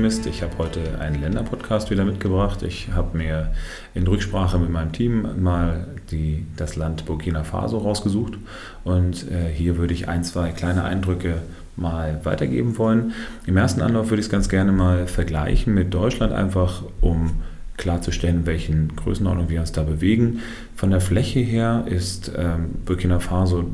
Finanzoptimist. Ich habe heute einen Länderpodcast wieder mitgebracht. Ich habe mir in Rücksprache mit meinem Team mal die, das Land Burkina Faso rausgesucht und äh, hier würde ich ein, zwei kleine Eindrücke mal weitergeben wollen. Im ersten Anlauf würde ich es ganz gerne mal vergleichen mit Deutschland, einfach um klarzustellen, in welchen Größenordnungen wir uns da bewegen. Von der Fläche her ist ähm, Burkina Faso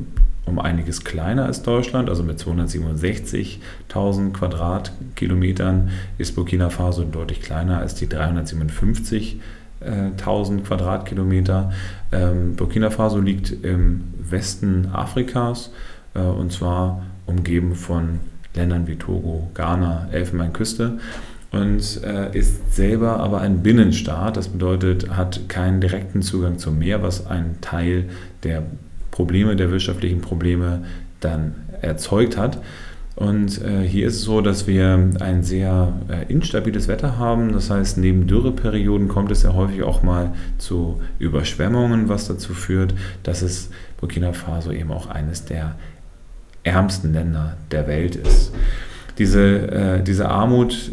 um einiges kleiner als Deutschland, also mit 267.000 Quadratkilometern ist Burkina Faso deutlich kleiner als die 357.000 Quadratkilometer. Ähm, Burkina Faso liegt im Westen Afrikas äh, und zwar umgeben von Ländern wie Togo, Ghana, Elfenbeinküste und äh, ist selber aber ein Binnenstaat. Das bedeutet, hat keinen direkten Zugang zum Meer, was ein Teil der Probleme, der wirtschaftlichen Probleme dann erzeugt hat. Und äh, hier ist es so, dass wir ein sehr äh, instabiles Wetter haben. Das heißt, neben Dürreperioden kommt es ja häufig auch mal zu Überschwemmungen, was dazu führt, dass es Burkina Faso eben auch eines der ärmsten Länder der Welt ist. Diese, äh, diese Armut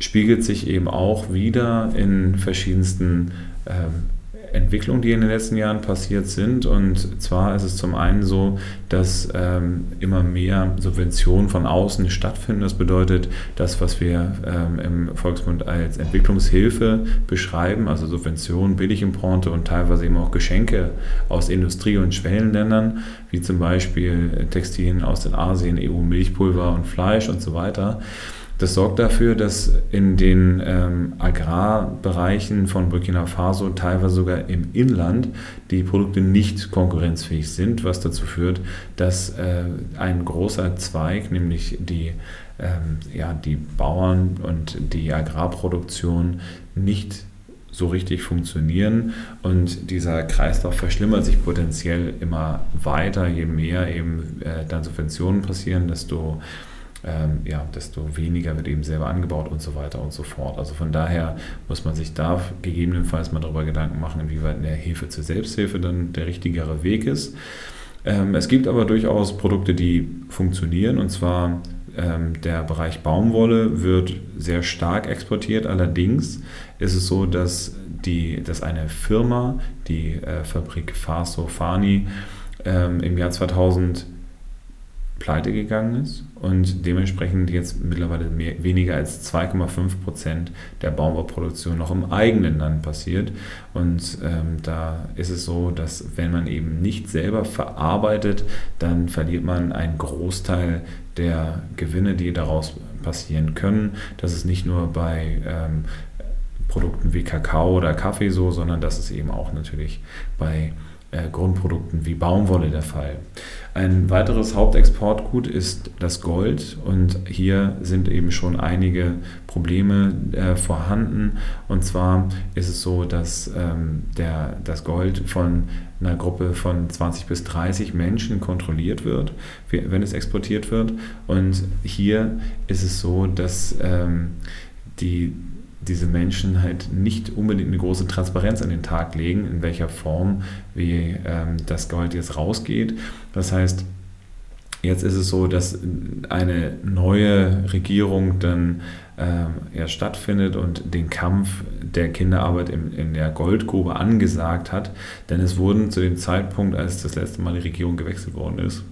spiegelt sich eben auch wieder in verschiedensten ähm, Entwicklungen, die in den letzten Jahren passiert sind. Und zwar ist es zum einen so, dass ähm, immer mehr Subventionen von außen stattfinden. Das bedeutet, das, was wir ähm, im Volksmund als Entwicklungshilfe beschreiben, also Subventionen, Billigimporte und teilweise eben auch Geschenke aus Industrie- und Schwellenländern, wie zum Beispiel Textilien aus den Asien, EU-Milchpulver und Fleisch und so weiter das sorgt dafür, dass in den ähm, Agrarbereichen von Burkina Faso teilweise sogar im Inland die Produkte nicht konkurrenzfähig sind, was dazu führt, dass äh, ein großer Zweig, nämlich die, ähm, ja, die Bauern und die Agrarproduktion, nicht so richtig funktionieren. Und dieser Kreislauf verschlimmert sich potenziell immer weiter, je mehr eben äh, dann Subventionen passieren, desto ähm, ja, desto weniger wird eben selber angebaut und so weiter und so fort. Also von daher muss man sich da gegebenenfalls mal darüber Gedanken machen, inwieweit eine Hilfe zur Selbsthilfe dann der richtigere Weg ist. Ähm, es gibt aber durchaus Produkte, die funktionieren und zwar ähm, der Bereich Baumwolle wird sehr stark exportiert. Allerdings ist es so, dass, die, dass eine Firma, die äh, Fabrik Faso Fani, ähm, im Jahr 2000 pleite gegangen ist und dementsprechend jetzt mittlerweile mehr, weniger als 2,5 Prozent der Baumwollproduktion noch im eigenen Land passiert. Und ähm, da ist es so, dass wenn man eben nicht selber verarbeitet, dann verliert man einen Großteil der Gewinne, die daraus passieren können. Das ist nicht nur bei ähm, Produkten wie Kakao oder Kaffee so, sondern das ist eben auch natürlich bei Grundprodukten wie Baumwolle der Fall. Ein weiteres Hauptexportgut ist das Gold und hier sind eben schon einige Probleme äh, vorhanden. Und zwar ist es so, dass ähm, der, das Gold von einer Gruppe von 20 bis 30 Menschen kontrolliert wird, wenn es exportiert wird. Und hier ist es so, dass ähm, die diese Menschen halt nicht unbedingt eine große Transparenz an den Tag legen, in welcher Form wie ähm, das Gold jetzt rausgeht. Das heißt, jetzt ist es so, dass eine neue Regierung dann ähm, ja, stattfindet und den Kampf der Kinderarbeit in, in der Goldgrube angesagt hat. Denn es wurden zu dem Zeitpunkt, als das letzte Mal die Regierung gewechselt worden ist,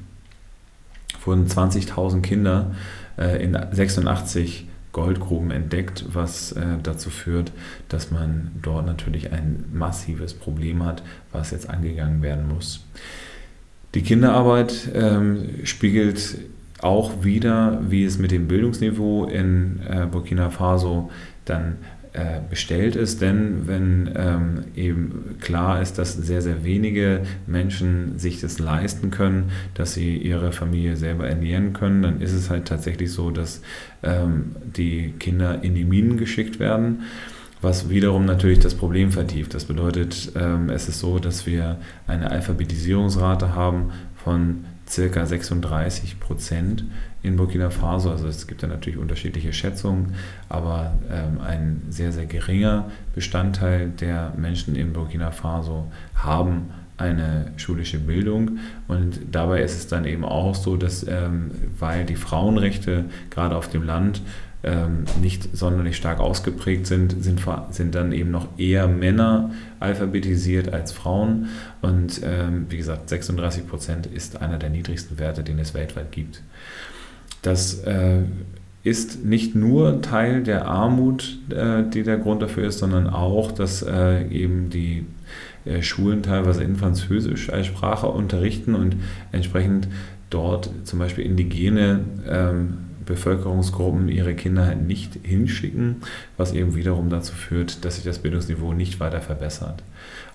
wurden 20.000 Kinder äh, in 86 Goldgruben entdeckt, was äh, dazu führt, dass man dort natürlich ein massives Problem hat, was jetzt angegangen werden muss. Die Kinderarbeit ähm, spiegelt auch wieder, wie es mit dem Bildungsniveau in äh, Burkina Faso dann bestellt ist, denn wenn ähm, eben klar ist, dass sehr, sehr wenige Menschen sich das leisten können, dass sie ihre Familie selber ernähren können, dann ist es halt tatsächlich so, dass ähm, die Kinder in die Minen geschickt werden was wiederum natürlich das Problem vertieft. Das bedeutet, ähm, es ist so, dass wir eine Alphabetisierungsrate haben von circa 36 Prozent in Burkina Faso. Also es gibt ja natürlich unterschiedliche Schätzungen, aber ähm, ein sehr, sehr geringer Bestandteil der Menschen in Burkina Faso haben eine schulische Bildung. Und dabei ist es dann eben auch so, dass, ähm, weil die Frauenrechte gerade auf dem Land ähm, nicht sonderlich stark ausgeprägt sind, sind, sind dann eben noch eher Männer alphabetisiert als Frauen. Und ähm, wie gesagt, 36 Prozent ist einer der niedrigsten Werte, den es weltweit gibt. Das äh, ist nicht nur Teil der Armut, äh, die der Grund dafür ist, sondern auch, dass äh, eben die äh, Schulen teilweise in Französisch als Sprache unterrichten und entsprechend dort zum Beispiel indigene ähm, Bevölkerungsgruppen ihre Kinder nicht hinschicken, was eben wiederum dazu führt, dass sich das Bildungsniveau nicht weiter verbessert.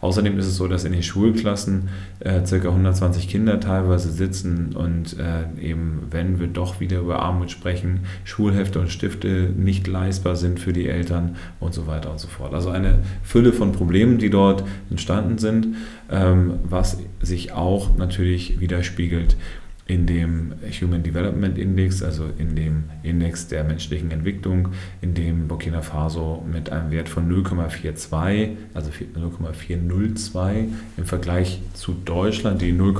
Außerdem ist es so, dass in den Schulklassen äh, ca. 120 Kinder teilweise sitzen und äh, eben, wenn wir doch wieder über Armut sprechen, Schulhefte und Stifte nicht leistbar sind für die Eltern und so weiter und so fort. Also eine Fülle von Problemen, die dort entstanden sind, ähm, was sich auch natürlich widerspiegelt in dem Human Development Index, also in dem Index der menschlichen Entwicklung, in dem Burkina Faso mit einem Wert von 0,42, also 0,402 im Vergleich zu Deutschland, die 0,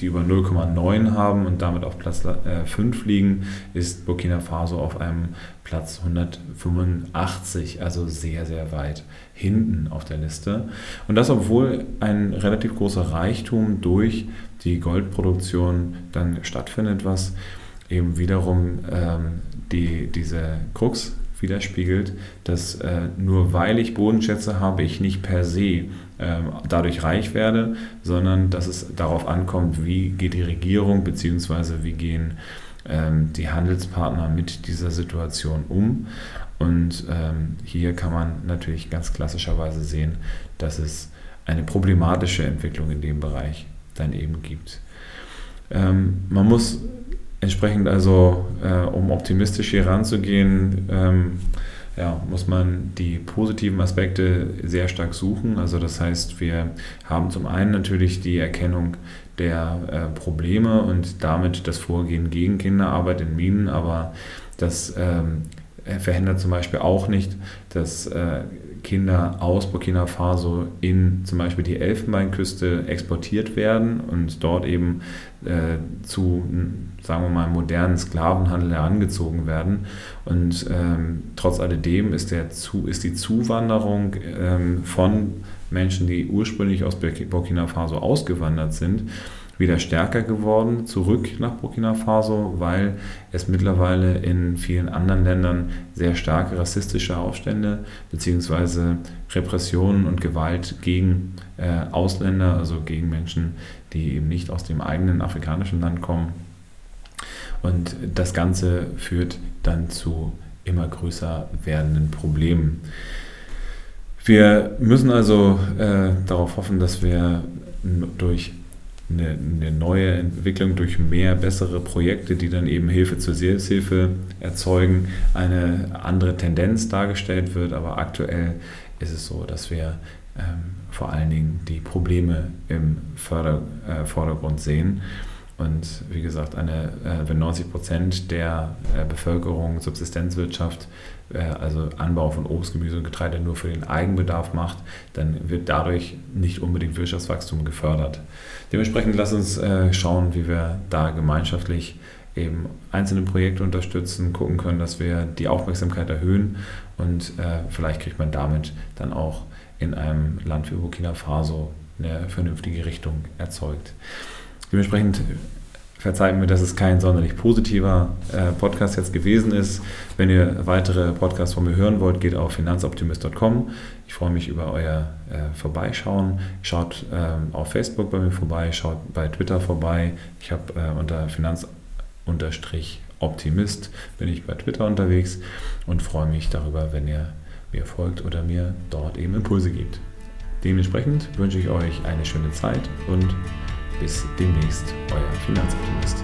die über 0,9 haben und damit auf Platz 5 äh, liegen, ist Burkina Faso auf einem Platz 185, also sehr, sehr weit hinten auf der Liste. Und das, obwohl ein relativ großer Reichtum durch die Goldproduktion dann stattfindet, was eben wiederum ähm, die, diese Krux widerspiegelt, dass äh, nur weil ich Bodenschätze habe, ich nicht per se äh, dadurch reich werde, sondern dass es darauf ankommt, wie geht die Regierung bzw. wie gehen ähm, die Handelspartner mit dieser Situation um. Und ähm, hier kann man natürlich ganz klassischerweise sehen, dass es eine problematische Entwicklung in dem Bereich dann eben gibt. Ähm, man muss entsprechend also, äh, um optimistisch hier ranzugehen, ja, muss man die positiven Aspekte sehr stark suchen. Also das heißt, wir haben zum einen natürlich die Erkennung der äh, Probleme und damit das Vorgehen gegen Kinderarbeit in Minen, aber das ähm, verhindert zum Beispiel auch nicht, dass äh, Kinder aus Burkina Faso in zum Beispiel die Elfenbeinküste exportiert werden und dort eben äh, zu, sagen wir mal, modernen Sklavenhandel herangezogen werden. Und ähm, trotz alledem ist, der zu, ist die Zuwanderung ähm, von Menschen, die ursprünglich aus Burkina Faso ausgewandert sind, wieder stärker geworden, zurück nach Burkina Faso, weil es mittlerweile in vielen anderen Ländern sehr starke rassistische Aufstände bzw. Repressionen und Gewalt gegen äh, Ausländer, also gegen Menschen, die eben nicht aus dem eigenen afrikanischen Land kommen. Und das Ganze führt dann zu immer größer werdenden Problemen. Wir müssen also äh, darauf hoffen, dass wir durch eine, eine, neue Entwicklung durch mehr bessere Projekte, die dann eben Hilfe zur Selbsthilfe erzeugen, eine andere Tendenz dargestellt wird. Aber aktuell ist es so, dass wir ähm, vor allen Dingen die Probleme im Förder, äh, Vordergrund sehen. Und wie gesagt, eine, äh, wenn 90 Prozent der äh, Bevölkerung Subsistenzwirtschaft, also Anbau von Obst, Gemüse und Getreide nur für den Eigenbedarf macht, dann wird dadurch nicht unbedingt Wirtschaftswachstum gefördert. Dementsprechend lass uns schauen, wie wir da gemeinschaftlich eben einzelne Projekte unterstützen, gucken können, dass wir die Aufmerksamkeit erhöhen und vielleicht kriegt man damit dann auch in einem Land wie Burkina Faso eine vernünftige Richtung erzeugt. Dementsprechend verzeiht mir, dass es kein sonderlich positiver äh, Podcast jetzt gewesen ist. Wenn ihr weitere Podcasts von mir hören wollt, geht auf finanzoptimist.com. Ich freue mich über euer äh, Vorbeischauen. Schaut ähm, auf Facebook bei mir vorbei, schaut bei Twitter vorbei. Ich habe äh, unter Finanz-Optimist bin ich bei Twitter unterwegs und freue mich darüber, wenn ihr mir folgt oder mir dort eben Impulse gibt. Dementsprechend wünsche ich euch eine schöne Zeit und bis demnächst, euer Finanzoptimist.